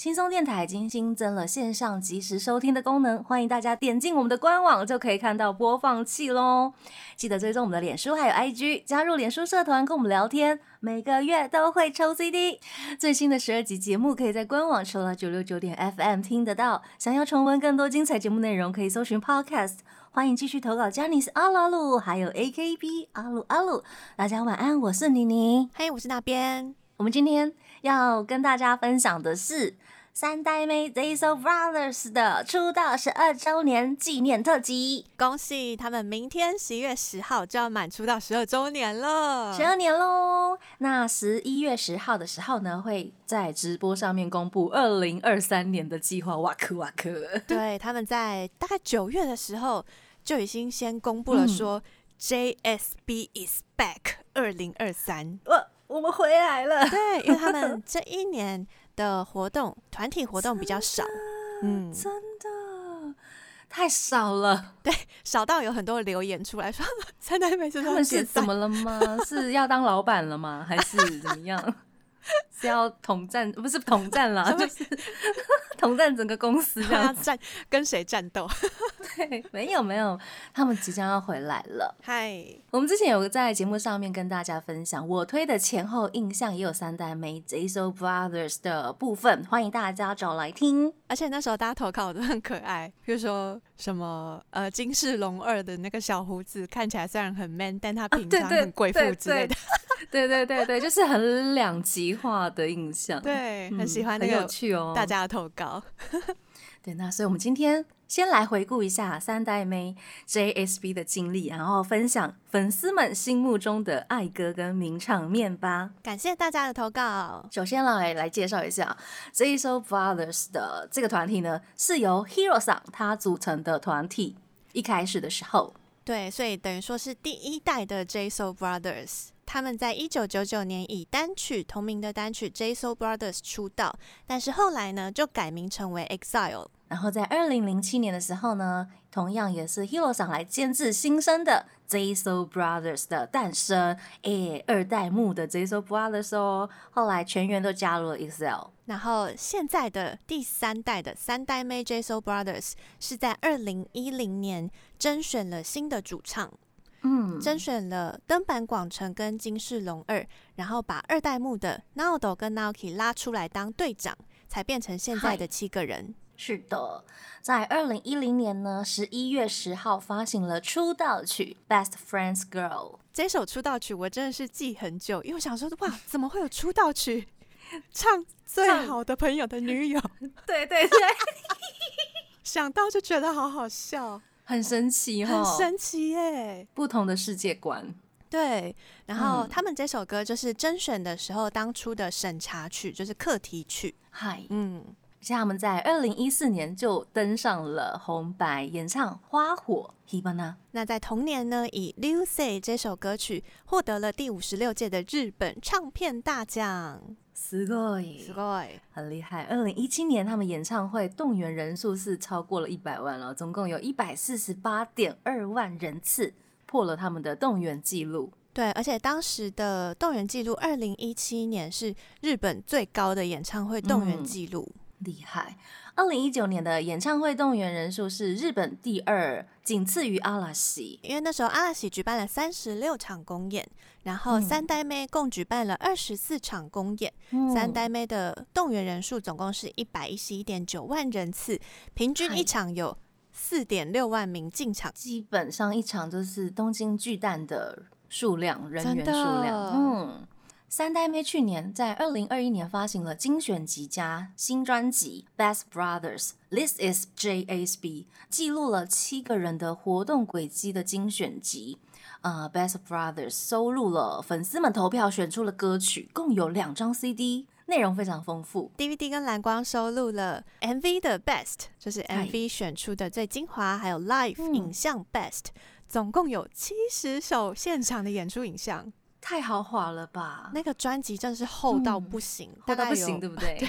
轻松电台已经新增了线上即时收听的功能，欢迎大家点进我们的官网就可以看到播放器喽。记得追踪我们的脸书还有 IG，加入脸书社团跟我们聊天，每个月都会抽 CD。最新的十二集节目可以在官网除了九六九点 FM 听得到。想要重温更多精彩节目内容，可以搜寻 Podcast。欢迎继续投稿 j a n i c e 阿鲁阿鲁，还有 AKB 阿鲁阿鲁。大家晚安，我是妮妮。嘿，我是那边。我们今天要跟大家分享的是三代妹 Zayso Brothers 的出道十二周年纪念特辑，恭喜他们明天十一月十号就要满出道十二周年了，十二年喽！那十一月十号的时候呢，会在直播上面公布二零二三年的计划。哇克哇克！对，他们在大概九月的时候就已经先公布了说 JSB is back 二零二三。我我们回来了，对，因为他们这一年的活动团体活动比较少，嗯，真的太少了，对，少到有很多留言出来说三代妹他们是怎么了吗？是要当老板了吗？还是怎么样？是要统战？不是统战啦，就是 统战整个公司这样战，跟谁战斗？对，没有没有，他们即将要回来了。嗨，我们之前有在节目上面跟大家分享，我推的前后印象也有三代妹 j s o Brothers 的部分，欢迎大家找来听。而且那时候大家投稿都很可爱，比如说什么呃金世龙二的那个小胡子看起来虽然很 man，但他平常很贵妇之类的。对对对对，就是很两极化的印象。对，很喜欢那个有趣哦，大家的投稿。对，那所以我们今天先来回顾一下三代妹 JSB 的经历，然后分享粉丝们心目中的爱歌跟名场面吧。感谢大家的投稿。首先来来介绍一下 JSO Brothers 的这个团体呢，是由 Hero 桑他组成的团体。一开始的时候，对，所以等于说是第一代的 JSO Brothers。他们在一九九九年以单曲同名的单曲《J So Brothers》出道，但是后来呢就改名成为 EXILE。然后在二零零七年的时候呢，同样也是 Hero 上来监制新生的 J So Brothers 的诞生，诶，二代目的 J So Brothers 哦。后来全员都加入了 EXILE。然后现在的第三代的三代妹 J So Brothers 是在二零一零年甄选了新的主唱。嗯，甄选了登坂广城跟金世龙二，然后把二代目的 Naoto 跟 Naoki 拉出来当队长，才变成现在的七个人。是的，在二零一零年呢，十一月十号发行了出道曲《Best Friends Girl》。这首出道曲我真的是记很久，因为我想说，哇，怎么会有出道曲唱最好的朋友的女友？对对对，想到就觉得好好笑。很神奇哈，很神奇耶！不同的世界观，对。然后他们这首歌就是甄选的时候当初的审查曲，就是课题曲。嗨，嗯，像他们在二零一四年就登上了红白演唱《花火》，Hibana。那在同年呢，以《Lucy》这首歌曲获得了第五十六届的日本唱片大奖。すごい，すごい，很厉害。二零一七年，他们演唱会动员人数是超过了一百万了，总共有一百四十八点二万人次，破了他们的动员记录。对，而且当时的动员记录，二零一七年是日本最高的演唱会动员记录， 厉害。二零一九年的演唱会动员人数是日本第二，仅次于阿拉西。因为那时候阿拉西举办了三十六场公演，然后三代妹共举办了二十四场公演。三代妹的动员人数总共是一百一十一点九万人次，平均一场有四点六万名进场，基本上一场就是东京巨蛋的数量人员数量。嗯。三代妹去年在二零二一年发行了精选集加新专辑《Best Brothers》，This is JSB，记录了七个人的活动轨迹的精选集。呃，《Best Brothers》收录了粉丝们投票选出的歌曲，共有两张 CD，内容非常丰富。DVD 跟蓝光收录了 MV 的 Best，就是 MV 选出的最精华，还有 Live 影像 Best，总共有七十首现场的演出影像。太豪华了吧？那个专辑真的是厚到不行，厚到不行，对不对？对，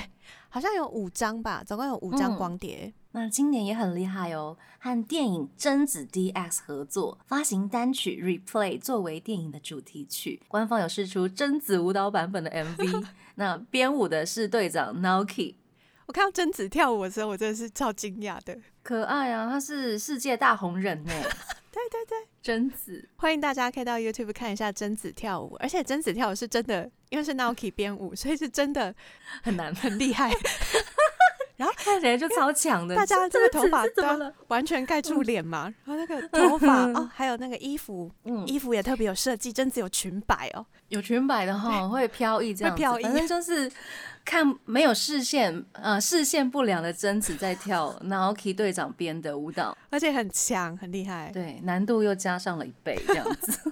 好像有五张吧，总共有五张光碟。那今年也很厉害哦，和电影《贞子 D X》合作发行单曲《Replay》作为电影的主题曲，官方有试出贞子舞蹈版本的 MV。那编舞的是队长 Naoki。我看到贞子跳舞的时候，我真的是超惊讶的，可爱啊！她是世界大红人 呢。对对对，贞子，欢迎大家可以到 YouTube 看一下贞子跳舞，而且贞子跳舞是真的，因为是 Naoki 编舞，所以是真的很难 很厉害。然后看起来就超强的，大家这个头发都完全盖住脸嘛，然后那个头发哦，还有那个衣服，嗯，衣服也特别有设计，贞子有裙摆哦，有裙摆的哈，会飘逸这样，飘逸，反正就是看没有视线，呃，视线不良的贞子在跳 Naoki 队长编的舞蹈，而且很强，很厉害，对，难度又加上了一倍这样子。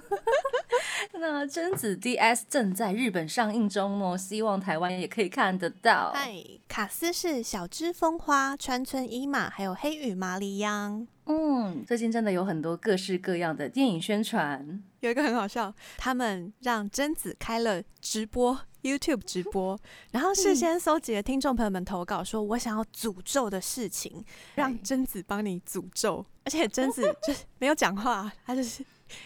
那贞子 DS 正在日本上映中哦，希望台湾也可以看得到。嗨，卡斯是小芝风花、川村一马，还有黑羽麻里央。嗯，最近真的有很多各式各样的电影宣传。有一个很好笑，他们让贞子开了直播 YouTube 直播，然后事先搜集了听众朋友们投稿，说我想要诅咒的事情，让贞子帮你诅咒。而且贞子 就是没有讲话，他就是。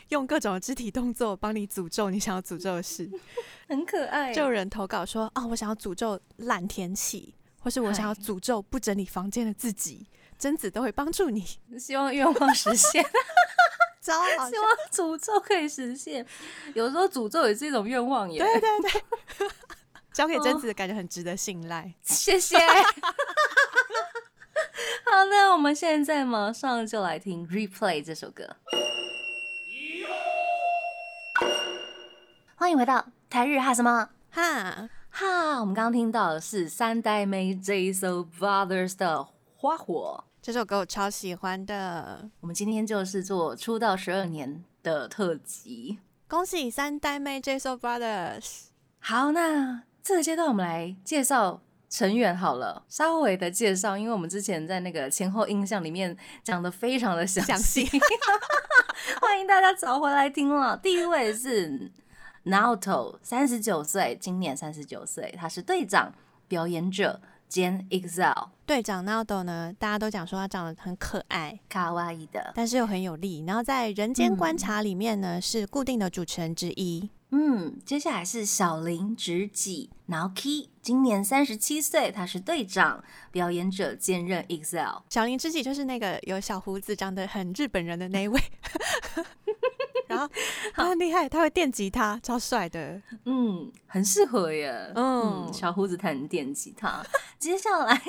用各种肢体动作帮你诅咒你想要诅咒的事，很可爱。就有人投稿说：“啊，我想要诅咒烂天气，或是我想要诅咒不整理房间的自己。”贞子都会帮助你，希望愿望实现。糟，希望诅咒可以实现。有时候诅咒也是一种愿望耶。对对对，交给贞子的感觉很值得信赖。谢谢。好的，我们现在马上就来听《Replay》这首歌。欢迎回到台日哈什么哈哈？我们刚刚听到的是三代妹 J S O Brothers 的《花火》这首歌，我超喜欢的。我们今天就是做出道十二年的特辑，恭喜三代妹 J S O Brothers。好，那这个阶段我们来介绍成员好了，稍微的介绍，因为我们之前在那个前后印象里面讲的非常的详细，欢迎大家找回来听了。第一位是。Naoto 三十九岁，今年三十九岁，他是队长、表演者兼 EXILE 队长。Naldo 呢，大家都讲说他长得很可爱、卡哇伊的，但是又很有力。然后在人间观察里面呢，是固定的主持人之一。嗯，接下来是小林直己 Naoki，今年三十七岁，他是队长、表演者兼任 EXILE。小林直己就是那个有小胡子、长得很日本人的那一位。然后 他很厉害，他会电吉他，超帅的。嗯，很适合耶。嗯，小胡子弹电吉他。接下来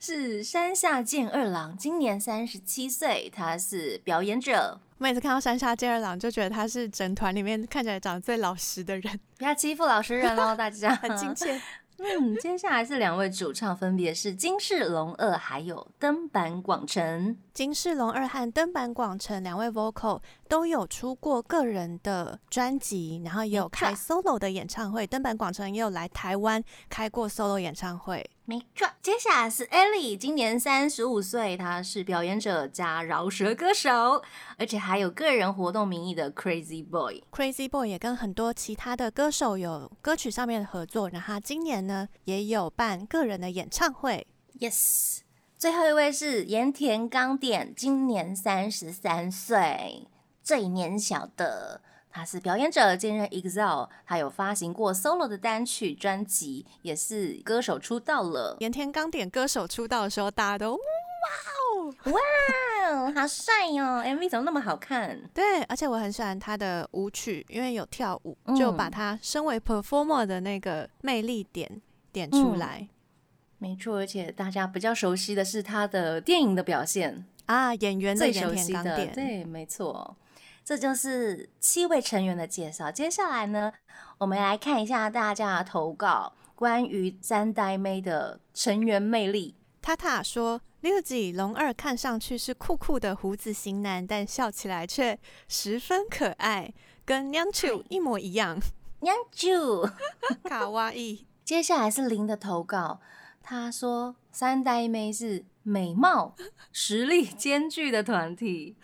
是山下健二郎，今年三十七岁，他是表演者。每次看到山下健二郎，就觉得他是整团里面看起来长得最老实的人。不要欺负老实人哦，大家很亲切。嗯，接下来是两位主唱，分别是金世龙二还有登坂广成。金世龙二和登坂广成两位 vocal 都有出过个人的专辑，然后也有开 solo 的演唱会。登坂广成也有来台湾开过 solo 演唱会。没错，接下来是 Ellie，今年三十五岁，她是表演者加饶舌歌手，而且还有个人活动名义的 Crazy Boy。Crazy Boy 也跟很多其他的歌手有歌曲上面的合作，然后他今年呢也有办个人的演唱会。Yes，最后一位是盐田刚典，今年三十三岁，最年小的。他是表演者兼任 EXILE，他有发行过 solo 的单曲专辑，也是歌手出道了。盐田刚点歌手出道的时候，大家都哇哦哇哦，好帅哦！MV 怎么那么好看？对，而且我很喜欢他的舞曲，因为有跳舞，就把他身为 performer 的那个魅力点点出来。没错，而且大家比较熟悉的是他的电影的表现啊，演员最熟悉的，对，没错。这就是七位成员的介绍。接下来呢，我们来看一下大家的投稿，关于三代妹的成员魅力。塔塔说，六级龙二看上去是酷酷的胡子型男，但笑起来却十分可爱，跟娘舅一模一样。娘舅，卡哇伊。接下来是林的投稿，他说三代妹是美貌、实力兼具的团体。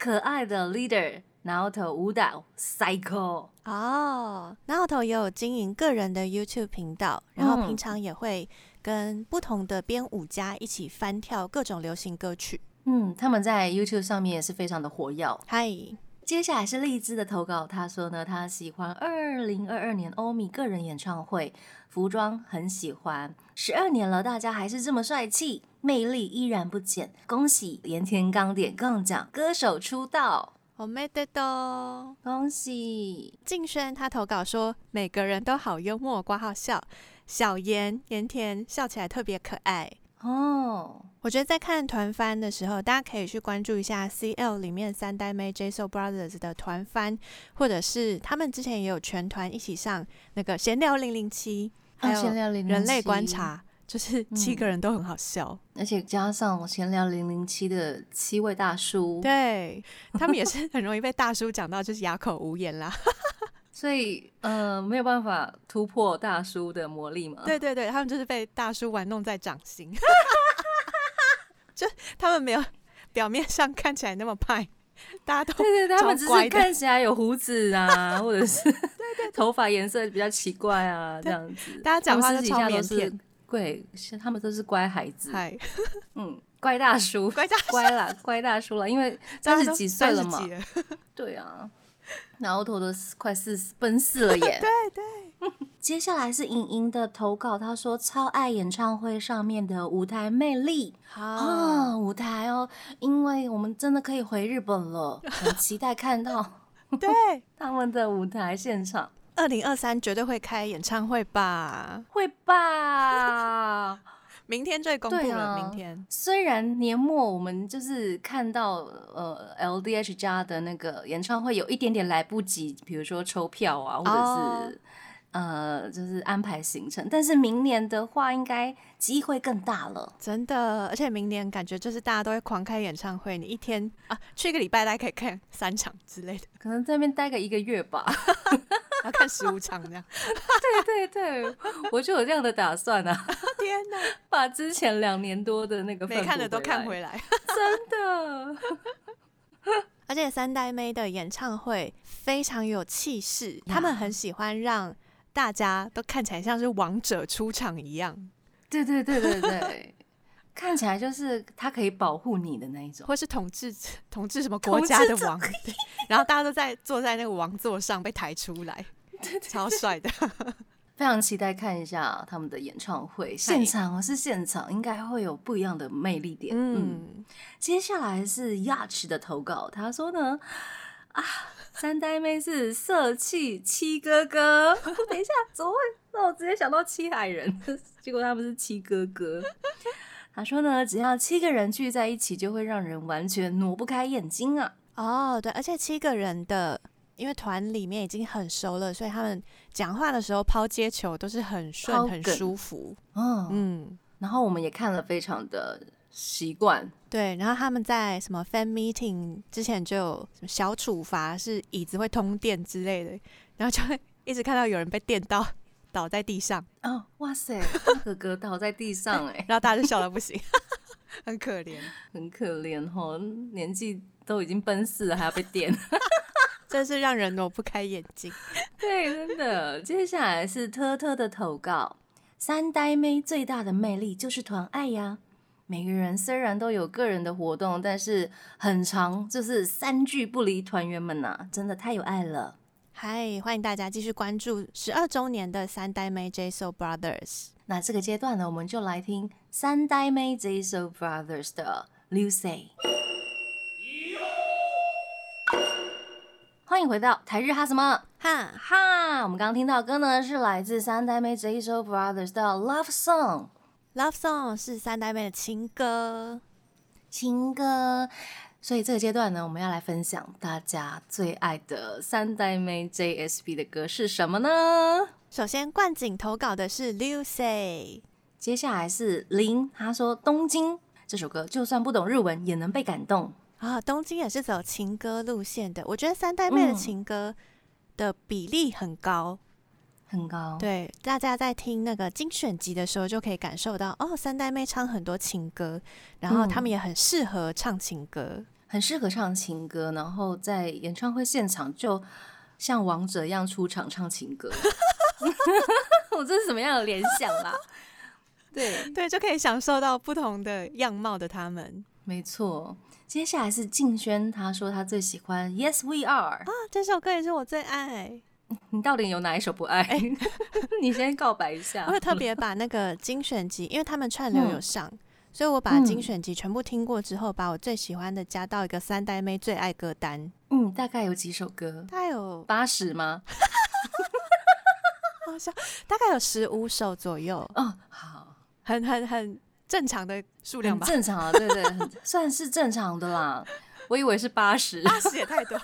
可爱的 leader 然后头舞蹈 Cycle 哦，然后头也有经营个人的 YouTube 频道，然后平常也会跟不同的编舞家一起翻跳各种流行歌曲。嗯，他们在 YouTube 上面也是非常的活跃。嗨，接下来是荔枝的投稿，他说呢，他喜欢二零二二年欧米个人演唱会，服装很喜欢，十二年了，大家还是这么帅气，魅力依然不减。恭喜盐田刚点杠奖歌手出道，我没得到，恭喜。静轩他投稿说，每个人都好幽默，挂号笑，小盐盐田笑起来特别可爱。哦，我觉得在看团番的时候，大家可以去关注一下 CL 里面三代妹 JSO Brothers 的团番，或者是他们之前也有全团一起上那个闲聊零零七，还有人类观察，就是七个人都很好笑，而且加上闲聊零零七的七位大叔，对他们也是很容易被大叔讲到就是哑口无言啦。所以，呃，没有办法突破大叔的魔力嘛？对对对，他们就是被大叔玩弄在掌心，就他们没有表面上看起来那么派，大家都对对，他们只是看起来有胡子啊，或者是 对对，头发颜色比较奇怪啊，这样子。大家讲话都超腼腆，对，他们都是乖孩子。嗨，嗯，乖大叔，乖大乖啦，乖大叔了，因为 三十几岁了嘛。对啊。然后头都快四奔四了 耶！对对，接下来是莹莹的投稿，她说超爱演唱会上面的舞台魅力啊，舞台哦，因为我们真的可以回日本了，很期待看到对他们的舞台现场。二零二三绝对会开演唱会吧？会吧？明天就公布了。明天虽然年末我们就是看到呃 LDH 家的那个演唱会有一点点来不及，比如说抽票啊，或者是。呃，就是安排行程，但是明年的话，应该机会更大了，真的。而且明年感觉就是大家都会狂开演唱会，你一天啊去一个礼拜，大家可以看三场之类的，可能在那边待个一个月吧，要看十五场这样。对对对，我就有这样的打算啊！天哪，把之前两年多的那个没看的都看回来，真的。而且三代妹的演唱会非常有气势，他们很喜欢让。大家都看起来像是王者出场一样，对对对对对，看起来就是他可以保护你的那一种，或是统治统治什么国家的王，然后大家都在坐在那个王座上被抬出来，超帅的，非常期待看一下他们的演唱会现场，是现场应该会有不一样的魅力点。嗯，接下来是 Yacht 的投稿，他说呢啊。三代妹是色气七哥哥，等一下怎么会让我直接想到七海人？结果他们是七哥哥。他说呢，只要七个人聚在一起，就会让人完全挪不开眼睛啊。哦，对，而且七个人的，因为团里面已经很熟了，所以他们讲话的时候抛接球都是很顺、很舒服。嗯嗯，然后我们也看了，非常的。习惯对，然后他们在什么 fan meeting 之前就有什么小处罚，是椅子会通电之类的，然后就会一直看到有人被电到倒在地上。哦，哇塞，哥哥倒在地上哎，然后大家就笑得不行，很可怜，很可怜哈，年纪都已经奔四了，还要被电，真是让人挪不开眼睛。对，真的。接下来是特特的投稿，三呆妹最大的魅力就是团爱呀。每个人虽然都有个人的活动，但是很长，就是三句不离团员们呐，真的太有爱了。嗨，欢迎大家继续关注十二周年的三代妹 JSO Brothers。那这个阶段呢，我们就来听三代妹 JSO Brothers 的 Lucy。欢迎回到台日哈什么哈哈，我们刚刚听到歌呢，是来自三代妹 JSO Brothers 的 Love Song。Love song 是三代妹的情歌，情歌。所以这个阶段呢，我们要来分享大家最爱的三代妹 JSP 的歌是什么呢？首先，冠景投稿的是 Lucy，接下来是林，他说《东京》这首歌，就算不懂日文也能被感动啊。东京也是走情歌路线的，我觉得三代妹的情歌的比例很高。很高，对，大家在听那个精选集的时候，就可以感受到哦，三代妹唱很多情歌，然后他们也很适合唱情歌很适合唱情歌，然后在演唱会现场就像王者一样出场唱情歌。我这是什么样的联想啦？对对，就可以享受到不同的样貌的他们。没错，接下来是静轩，他说他最喜欢《Yes We Are》啊，这首歌也是我最爱。你到底有哪一首不爱？你先告白一下。我会特别把那个精选集，因为他们串流有上，所以我把精选集全部听过之后，把我最喜欢的加到一个三代妹最爱歌单。嗯，大概有几首歌？大概有八十吗？好像大概有十五首左右。哦，好，很很很正常的数量吧？正常啊，对对，算是正常的啦。我以为是八十，八十也太多，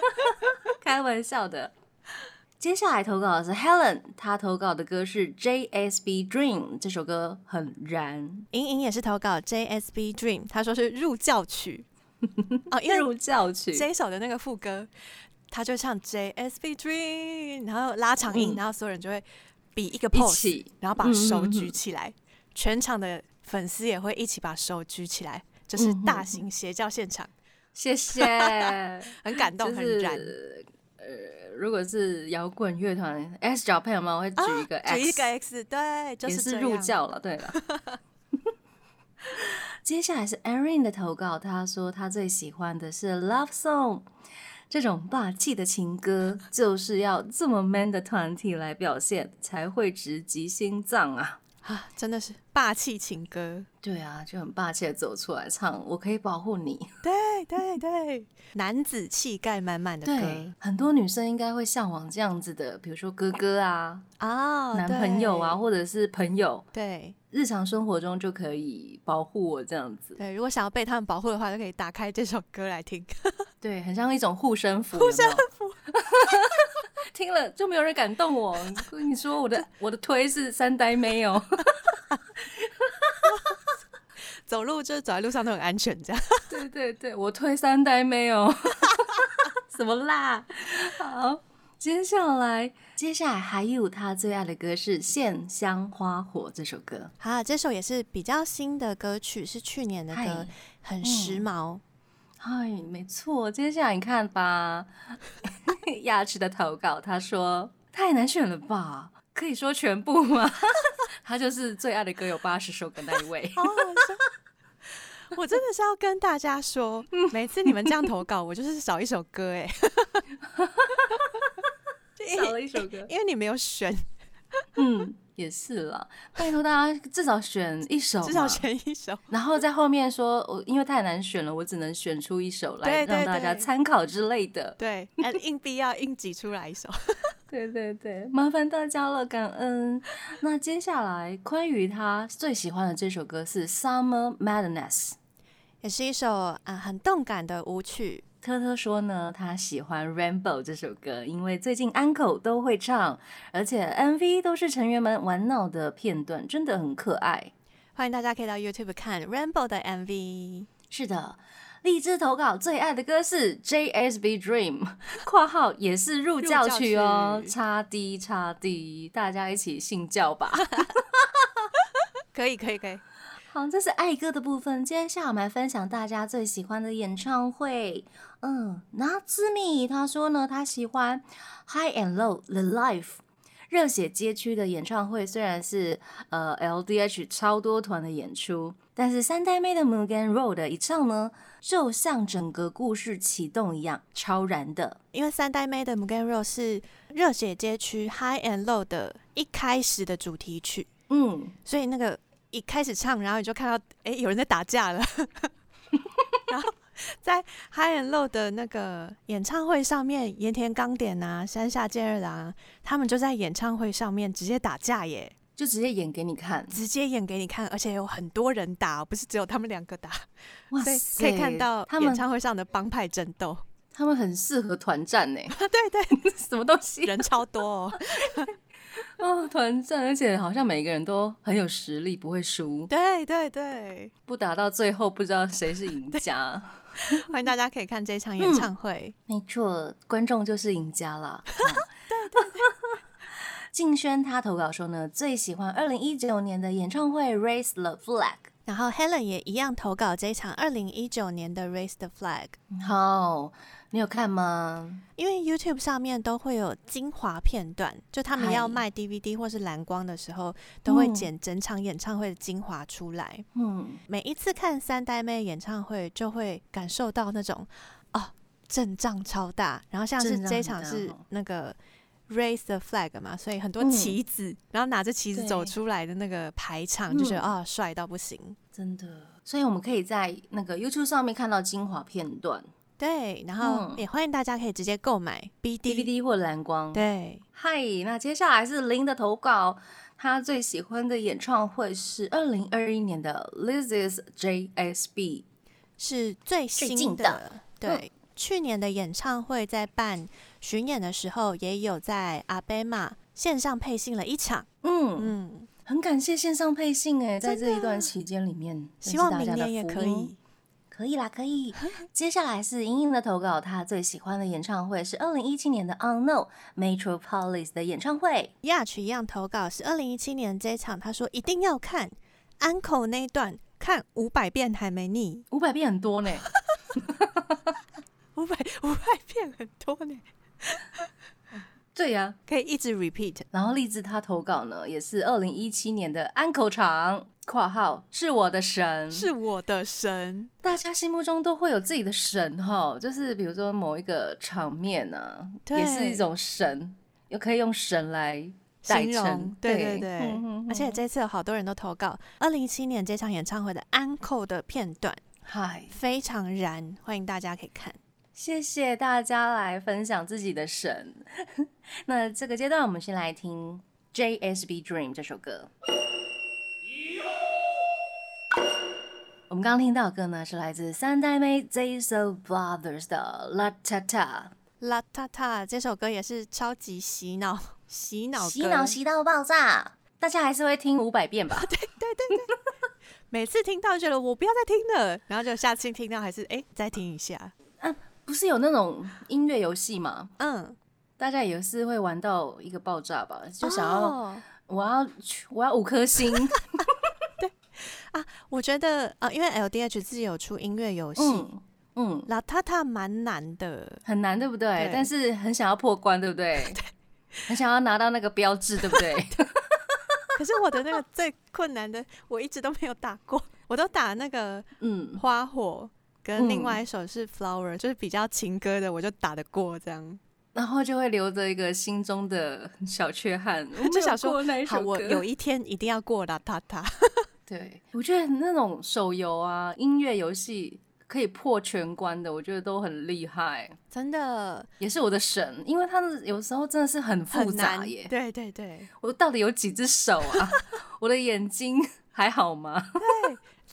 开玩笑的。接下来投稿的是 Helen，她投稿的歌是 JSB Dream，这首歌很燃。莹莹也是投稿 JSB Dream，她说是入教曲。哦，因为入教曲。这一首的那个副歌，他就唱 JSB Dream，然后拉长音，然后所有人就会比一个 pose，然后把手举起来，全场的粉丝也会一起把手举起来，就是大型邪教现场。谢谢，很感动，很燃。呃，如果是摇滚乐团 S 角配吗？我会举一个 X，举一个 X，对，就是入教了。对了，接下来是 Erin 的投稿，他说他最喜欢的是 Love Song，这种霸气的情歌就是要这么 man 的团体来表现，才会直击心脏啊！啊，真的是霸气情歌。对啊，就很霸气的走出来唱，我可以保护你。对对对，男子气概满满的歌，很多女生应该会向往这样子的，比如说哥哥啊，啊，男朋友啊，或者是朋友。对，日常生活中就可以保护我这样子。对，如果想要被他们保护的话，就可以打开这首歌来听。对，很像一种护身符。护身符。听了就没有人敢动我。跟你说，我的我的推是三代没有，走路就是走在路上都很安全，这样。对对对，我推三代没有，什么啦？好，接下来接下来还有他最爱的歌是《线香花火》这首歌。好，这首也是比较新的歌曲，是去年的歌，很时髦。嗨，没错，接下来你看吧。牙齿的投稿，他说太难选了吧？可以说全部吗？他就是最爱的歌有八十首的那一位。我真的是要跟大家说，每次你们这样投稿，我就是少一首歌哎。少了一首歌，因为你没有选。嗯。也是了，拜托大家至少选一首，至少选一首，然后在后面说，我因为太难选了，我只能选出一首来让大家参考之类的。对，硬币要硬挤出来一首。对对对，麻烦大家了，感恩。那接下来，关于他最喜欢的这首歌是《Summer Madness》，也是一首啊很动感的舞曲。特特说呢，他喜欢《Rainbow》这首歌，因为最近安口都会唱，而且 MV 都是成员们玩闹的片段，真的很可爱。欢迎大家可以到 YouTube 看《Rainbow》的 MV。是的，荔枝投稿最爱的歌是 JSB Dream（ 括号也是入教曲哦），叉 D 叉 D，大家一起信教吧。可以可以可以。好，这是爱歌的部分。接下来我们来分享大家最喜欢的演唱会。嗯，那兹米他说呢，他喜欢 High and Low The Life 热血街区的演唱会。虽然是呃 LDH 超多团的演出，但是三代妹的 Mugen Road 一唱呢，就像整个故事启动一样，超燃的。因为三代妹的 Mugen Road 是热血街区 High and Low 的一开始的主题曲。嗯，所以那个。一开始唱，然后你就看到，哎，有人在打架了。然后在 High and Low 的那个演唱会上面，盐田刚典啊、山下健二郎，他们就在演唱会上面直接打架耶，就直接演给你看，直接演给你看，而且有很多人打，不是只有他们两个打。哇塞，可以看到演唱会上的帮派争斗，他们很适合团战呢。对 对，什么东西，人超多哦。哦，团战，而且好像每个人都很有实力，不会输。对对对，不打到最后不知道谁是赢家。欢迎大家可以看这场演唱会。没错，观众就是赢家了。对对对。静轩他投稿说呢，最喜欢二零一九年的演唱会《Raise the Flag》。然后 Helen 也一样投稿这一场二零一九年的 Raise the Flag。好，你有看吗？因为 YouTube 上面都会有精华片段，就他们要卖 DVD 或是蓝光的时候，都会嗯剪整场演唱会的精华出来。嗯，每一次看三代妹演唱会，就会感受到那种哦阵仗超大，然后像是这一场是那个 raise the flag 嘛，所以很多嗯旗子，然后拿着旗子走出来的那个排场，就觉得嗯啊帅、到不行。真的。所以我们可以在那个 YouTube 上面看到精华片段对，然后嗯也欢迎大家可以直接购买 BD。，DVD 或蓝光。对，嗨，那接下来是林的投稿，他最喜欢的演唱会是二零二一年的 This Is JSB。是最最新的。对，去年的演唱会在办巡演的时候，也有在阿贝玛线上配信了一场。嗯，嗯，很感谢线上配信哎，在这一段期间里面，希望明年也可以。可以啦，可以。接下来是莹莹的投稿，她最喜欢的演唱会是二零一七年的 Unknown Metropolis 的演唱会。亚曲一样投稿是二零一七年这一场，他说一定要看。安口那一段，看五百遍还没腻，五百遍很多呢，五百五百遍很多呢，对呀、可以一直 repeat。然后荔枝他投稿呢，也是二零一七年的安口场（括号是我的神）。是我的神，大家心目中都会有自己的神哈，就是比如说某一个场面啊，对也是一种神，又可以用神来代形容。对对对，嗯哼而且这次有好多人都投稿二零一七年这场演唱会的安扣的片段，嗨，非常燃，欢迎大家可以看。谢谢大家来分享自己的神。那这个阶段，我们先来听 JSB Dream 这首歌。我们刚刚听到的歌呢，是来自三代妹 Zaso Brothers 的 La Ta Ta，La Tata 这首歌也是超级洗脑，洗脑，洗脑洗到爆炸，大家还是会听五百遍吧？对对对 每次听到觉得我不要再听了，然后就下次听到还是哎、再听一下，不是有那种音乐游戏嘛？嗯，大家也是会玩到一个爆炸吧？就想要、哦我要我要五颗星，对啊我觉得啊，因为 LDH 自己有出音乐游戏，嗯嗯，啦塔塔蛮难的，很难，对不对？对但是很想要破关，对不 对？很想要拿到那个标志，对不 对？可是我的那个最困难的，我一直都没有打过，我都打那个嗯，花火。跟另嗯外一首是 Flower，、就是比较情歌的，我就打得过这样。然后就会留着一个心中的 小缺憾，我就想说那一好，首。我有一天一定要过啦塔塔。对，我觉得那种手游啊、音乐游戏可以破全关的，我觉得都很厉害，真的也是我的神，因为他们有时候真的是很复杂耶。对对对，我到底有几只手啊？我的眼睛还好吗？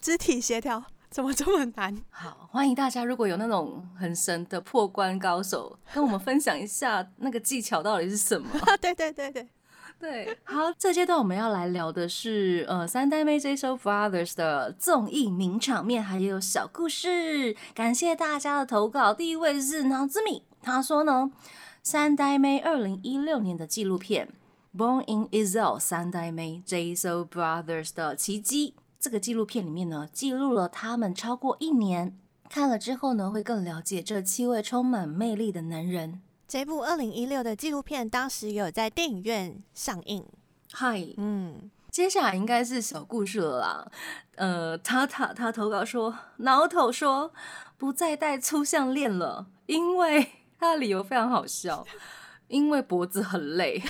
肢体协调怎么这么难？好，欢迎大家，如果有那种很神的破关高手，跟我们分享一下那个技巧到底是什么。对对对对，对，好，这阶段我们要来聊的是呃三代妹 J So Brothers 的综艺名场面，还有小故事。感谢大家的投稿，第一位是脑子米，他说呢，三代妹二零一六年的纪录片《Born in Israel》三代妹 J So Brothers 的奇迹。这个纪录片里面呢，记录了他们超过一年，看了之后呢，会更了解这七位充满魅力的男人。这部二零一六的纪录片当时有在电影院上映。嗨，嗯，接下来应该是小故事了啦。呃，他他他投稿说，挠头说不再戴粗项链了，因为 他的理由非常好笑，因为脖子很累。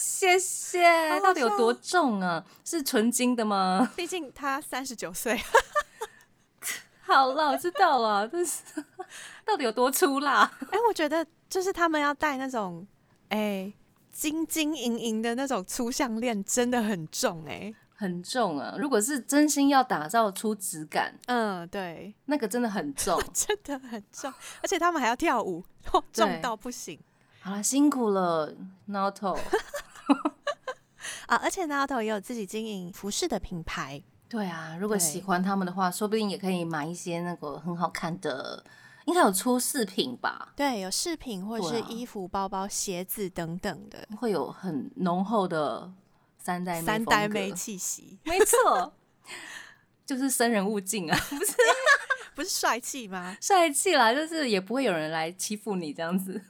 谢谢，好好到底有多重啊？是纯金的吗？毕竟他三十九岁，好了，我知道了，但是 到底有多粗啦？哎，我觉得就是他们要戴那种哎金金银银的那种粗项链，真的很重哎。很重啊！如果是真心要打造出质感，嗯，对，那个真的很重。真的很重，而且他们还要跳舞，哦重到不行好了，辛苦了，挠头。啊！而且 Nato 也有自己经营服饰的品牌，对啊，如果喜欢他们的话，说不定也可以买一些那个很好看的应该有出饰品吧？对，有饰品或者是衣服、包包、鞋子等等的会有很浓厚的三代妹三代妹气息，没错，就是生人勿近啊，不是不是帅气吗？帅气啦，就是也不会有人来欺负你这样子。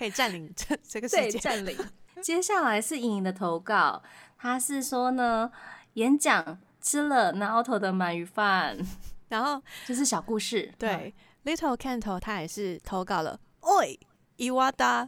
可以占领这这个世对，界。占领。接下来是莹莹的投稿，她是说呢，演讲吃了 Naoto 的鳗鱼饭，然后就是小故事。对、Little Kanto 他也是投稿了，Oi Iwata，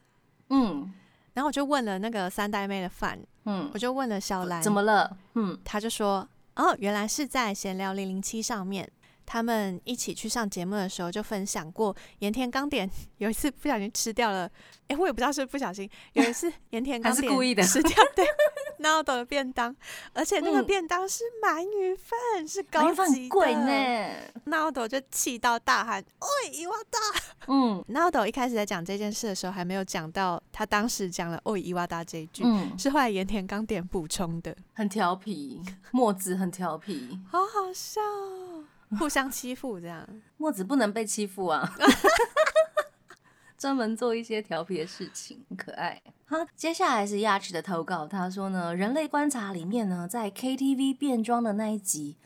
嗯然后我就问了那个三代妹的饭，嗯我就问了小兰，怎么了？嗯他就说，哦，原来是在闲聊零零七上面。他们一起去上节目的时候，就分享过盐田刚点 有一次不小心吃掉了，哎，我也不知道是不小心，有一次盐田刚是点故意的吃掉对 Naldo 的便当，而且那个嗯便当是鳗鱼饭，是高级很贵。呢。Naldo 就气到大喊：“喂，伊瓦达嗯！”Naldo 一开始在讲这件事的时候，还没有讲到他当时讲了“哦，伊瓦达”这一句，嗯，是后来盐田刚点补充的，很调皮，墨子很调皮，好好笑哦，互相欺负这样。墨子不能被欺负啊。专门做一些调皮的事情，很可爱。好，接下来是 Yash 的投稿，他说呢，《人类观察》里面呢，在 KTV 变装的那一集，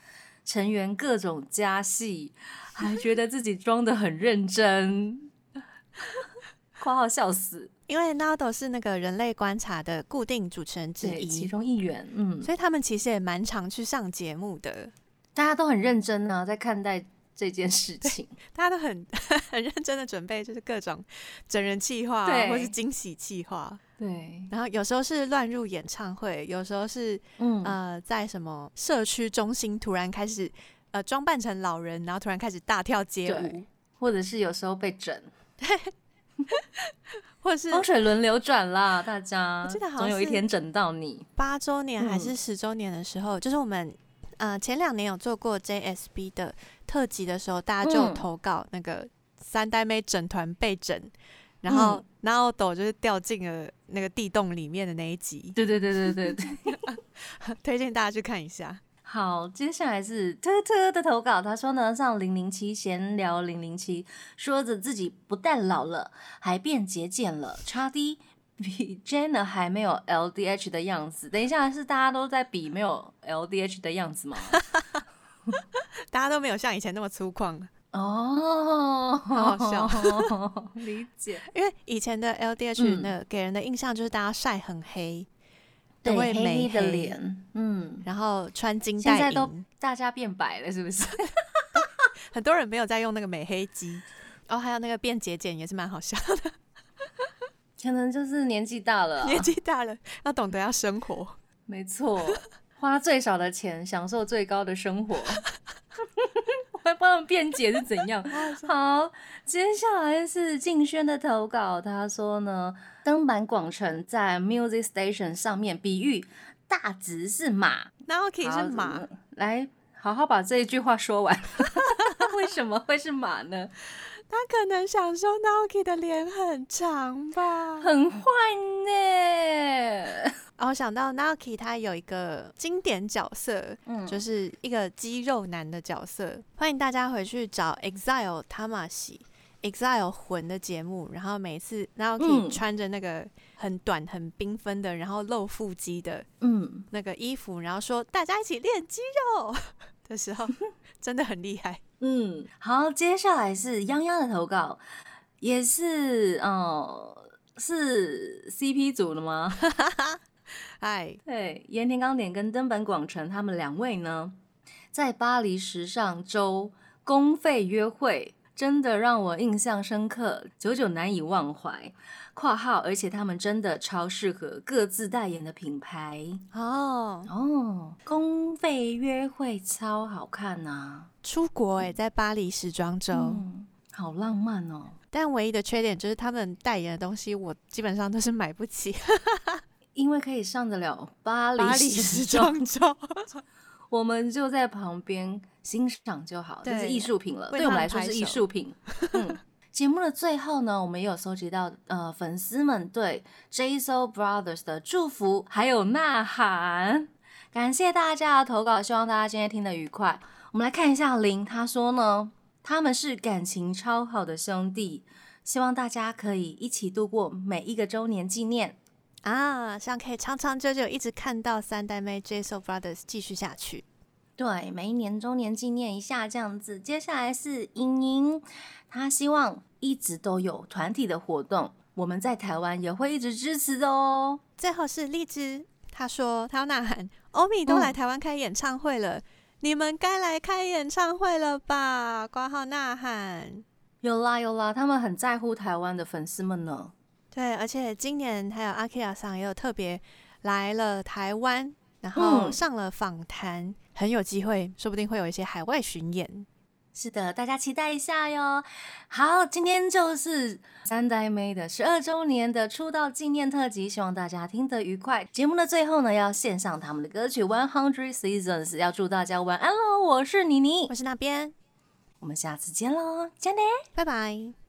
成员各种加戏，还觉得自己装的很认真，括号笑死。因为 Naldo 是那个人类观察的固定主持人之一，其，中一员，嗯，所以他们其实也蛮常去上节目的，大家都很认真呢、在看待这件事情。大家都很 很认真的准备，就是各种整人计划、或是惊喜计划。对，然后有时候是乱入演唱会，有时候是嗯，呃在什么社区中心突然开始呃装扮成老人，然后突然开始大跳街舞，或者是有时候被整，或者是风水轮流转啦，大家，我记得好像总有一天整到你。八周年还是嗯十周年的时候，就是我们呃前两年有做过 JSB 的特辑的时候，大家就有嗯投稿那个三代妹整团被整，然后嗯然后抖就是掉进了那个地洞里面的那一集，对对对对对对。推荐大家去看一下。好，接下来是特特的投稿，他说呢，上零零七闲聊零零七，说着自己不但老了，还变节俭了，差 D 比 Jenna 还没有 LDH 的样子。等一下，是大家都在比没有 LDH 的样子吗？大家都没有像以前那么粗犷，哦，好好笑，理解。因为以前的 LDH 嗯那给人的印象就是大家晒很黑，对，都会黑美黑黑的脸，嗯，然后穿金戴现在都银，大家变白了，是不是？很多人没有在用那个美黑机。哦，还有那个变节俭也是蛮好笑的，可能就是年纪大了啊、年纪大了要懂得要生活。没错，花最少的钱，享受最高的生活。我还帮他们辩解是怎样？好，接下来是静轩的投稿，他说呢，登坂广城在 Music Station 上面比喻大直是马，Naoki 是马，，来好好把这一句话说完。为什么会是马呢？他可能想说 Naoki 的脸很长吧。很坏呢。哦，我想到 Naoki 他有一个经典角色，嗯就是一个肌肉男的角色。欢迎大家回去找 Exile 他马西 Exile 魂的节目，然后每次 Naoki 嗯穿着那个很短、很缤纷的，然后露腹肌的嗯，那个衣服，然后说大家一起练肌肉 的时候，真的很厉害。嗯，好，接下来是泱泱的投稿，也是哦是 CP 组的吗？嗨，对，盐田刚典跟登本广成他们两位呢，在巴黎时尚周公费约会，真的让我印象深刻，久久难以忘怀。（括号）而且他们真的超适合各自代言的品牌哦，哦。公费约会超好看呐、出国哎、在巴黎时装周。嗯，好浪漫哦。但唯一的缺点就是他们代言的东西，我基本上都是买不起。因为可以上得了巴黎时装周，我们就在旁边欣赏就好，这是对艺术品了。对我们来说是艺手术品。嗯，节目的最后呢，我们也有收集到呃粉丝们对 J s o Brothers 的祝福，还有呐喊。感谢大家的投稿，希望大家今天听得愉快。我们来看一下林，他说呢，他们是感情超好的兄弟，希望大家可以一起度过每一个周年纪念啊，希望可以长长久久一直看到三代妹 j s o Brothers 继续下去。对，每一年周年纪念一下这样子。接下来是莹莹，她希望一直都有团体的活动，我们在台湾也会一直支持的哦。最后是荔枝，她说她要呐喊，欧米都来台湾开演唱会了。你们该来开演唱会了吧？挂号呐喊，有啦有啦，他们很在乎台湾的粉丝们呢。对，而且今年还有阿 K 亚上也有特别来了台湾，然后上了访谈，很有机会，说不定会有一些海外巡演。是的，大家期待一下哟。好，今天就是三代妹的十二周年的出道纪念特辑，希望大家听得愉快。节目的最后呢，要献上他们的歌曲《One Hundred Seasons》，要祝大家晚安喽。我是妮妮，我是那边，我们下次见喽，加内，拜拜。